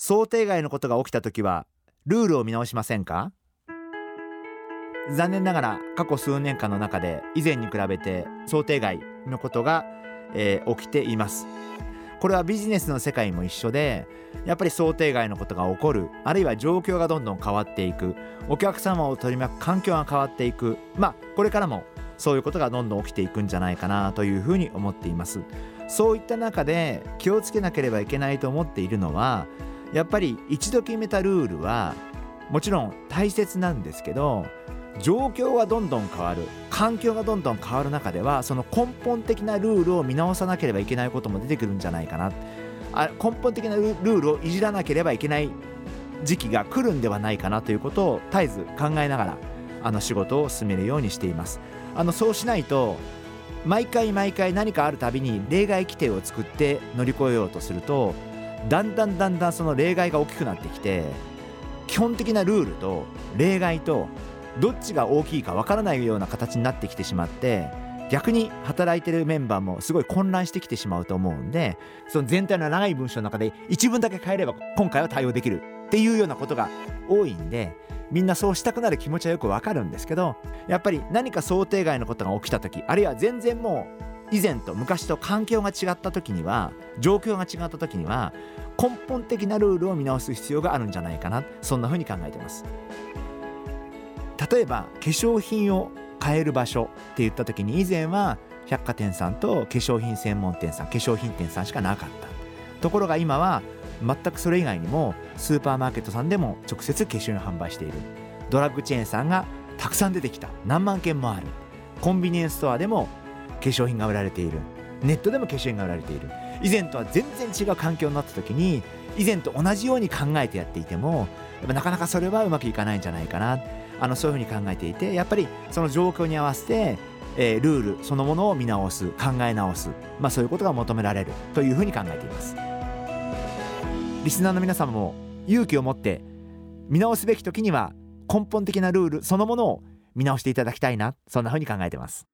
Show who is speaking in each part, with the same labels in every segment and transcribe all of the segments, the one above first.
Speaker 1: 想定外のことが起きた時はルールを見直しませんか？残念ながら過去数年間の中で以前に比べて想定外のことが、えー、起きています。これはビジネスの世界も一緒でやっぱり想定外のことが起こるあるいは状況がどんどん変わっていくお客様を取り巻く環境が変わっていくまあこれからもそういうことがどんどん起きていくんじゃないかなというふうに思っています。そういった中で気をつけなければいけないと思っているのはやっぱり一度決めたルールはもちろん大切なんですけど状況がどんどん変わる環境がどんどん変わる中ではその根本的なルールを見直さなければいけないことも出てくるんじゃないかな。あ根本的なルールをいじらなければいけない時期が来るんではないかなということを絶えず考えながらあの仕事を進めるようにしています。あのそうしないと毎回毎回何かあるたびに例外規定を作って乗り越えようとするとだんだんだんだんその例外が大きくなってきて基本的なルールと例外とどっちが大きいかわからないような形になってきてしまって逆に働いてるメンバーもすごい混乱してきてしまうと思うんでその全体の長い文章の中で一文だけ変えれば今回は対応できる。っていうようなことが多いんでみんなそうしたくなる気持ちはよくわかるんですけどやっぱり何か想定外のことが起きた時あるいは全然もう以前と昔と環境が違った時には状況が違った時には根本的なルールを見直す必要があるんじゃないかな。そんな風に考えてます。例えば化粧品を買える場所って言った時に以前は百貨店さんと化粧品専門店さん化粧品店さんしかなかった。ところが今は全くそれ以外にもスーパーマーケットさんでも直接化粧品を販売している。ドラッグチェーンさんがたくさん出てきた。何万件もある。コンビニエンスストアでも粧品が売られている。ネットでも化粧品が売られている。以前とは全然違う環境になった時に以前と同じように考えてやっていてもやっぱなかなかそれはうまくいかないんじゃないかな。あのそういうふうに考えていてやっぱりその状況に合わせて、えー、ルールそのものを見直す考え直す、まあ、そういうことが求められる。というふうに考えています。リスナーの皆様も勇気を持って見直すべき時には根本的なルールそのものを見直していただきたいな。そんなふうに考えてます。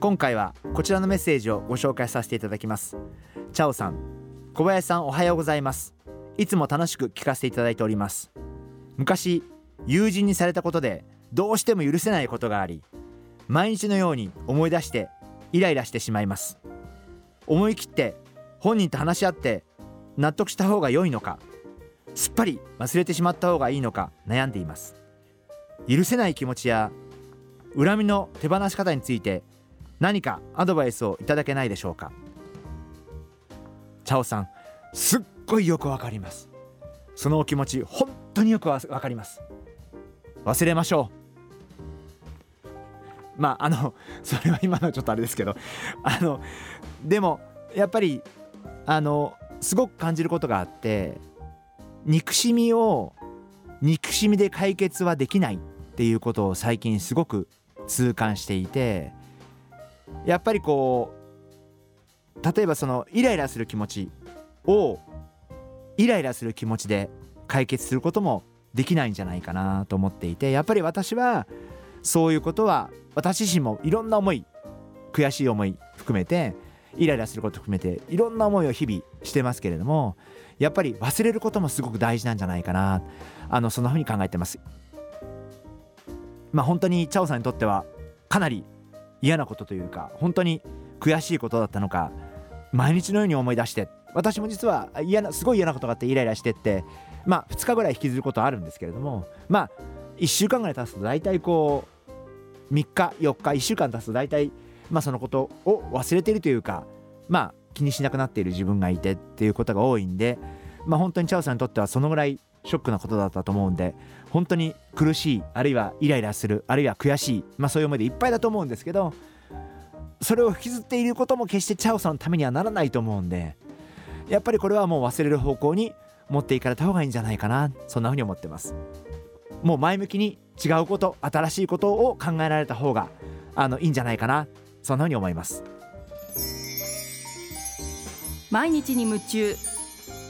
Speaker 1: 今回はこちらのメッセージをご紹介させていただきます。チャオさん小林さんおはようございます。いつも楽しく聞かせていただいております。昔友人にされたことでどうしても許せないことがあり毎日のように思い出してイライラしてしまいます。思い切って本人と話し合って納得した方が良いのかすっぱり忘れてしまった方がいいのか悩んでいます。許せない気持ちや恨みの手放し方について何かアドバイスをいただけないでしょうか？チャオさんすっごいよくわかります。そのお気持ち本当によくわかります。忘れましょう。まああのそれは今のちょっとあれですけど。あのでもやっぱりあのすごく感じることがあって憎しみを憎しみで解決はできないっていうことを最近すごく痛感していてやっぱりこう例えばそのイライラする気持ちをイライラする気持ちで解決することもできないんじゃないかなと思っていてやっぱり私はそういうことは私自身もいろんな思い悔しい思い含めてイライラすること含めていろんな思いを日々してますけれどもやっぱり忘れることもすごく大事なんじゃないかな。あのそんな風に考えてます。まあ本当にチャオさんにとってはかなり嫌なことというか本当に悔しいことだったのか毎日のように思い出して私も実は嫌なすごい嫌なことがあってイライラしてってまあ2日ぐらい引きずることあるんですけれどもまあ1週間ぐらい経つと大体こう3日4日1週間経つと大体まあそのことを忘れているというかまあ気にしなくなっている自分がいてっていうことが多いんでまあ本当にチャオさんにとってはそのぐらいショックなことだったと思うんで本当に苦しいあるいはイライラするあるいは悔しい、まあ、そういう思いでいっぱいだと思うんですけどそれを引きずっていることも決してチャオさんのためにはならないと思うんでやっぱりこれはもう忘れる方向に持っていかれた方がいいんじゃないかなそんなふうに思ってます。もう前向きに違うこと新しいことを考えられた方があのいいんじゃないかなそんなふうに思います。
Speaker 2: 毎日に夢中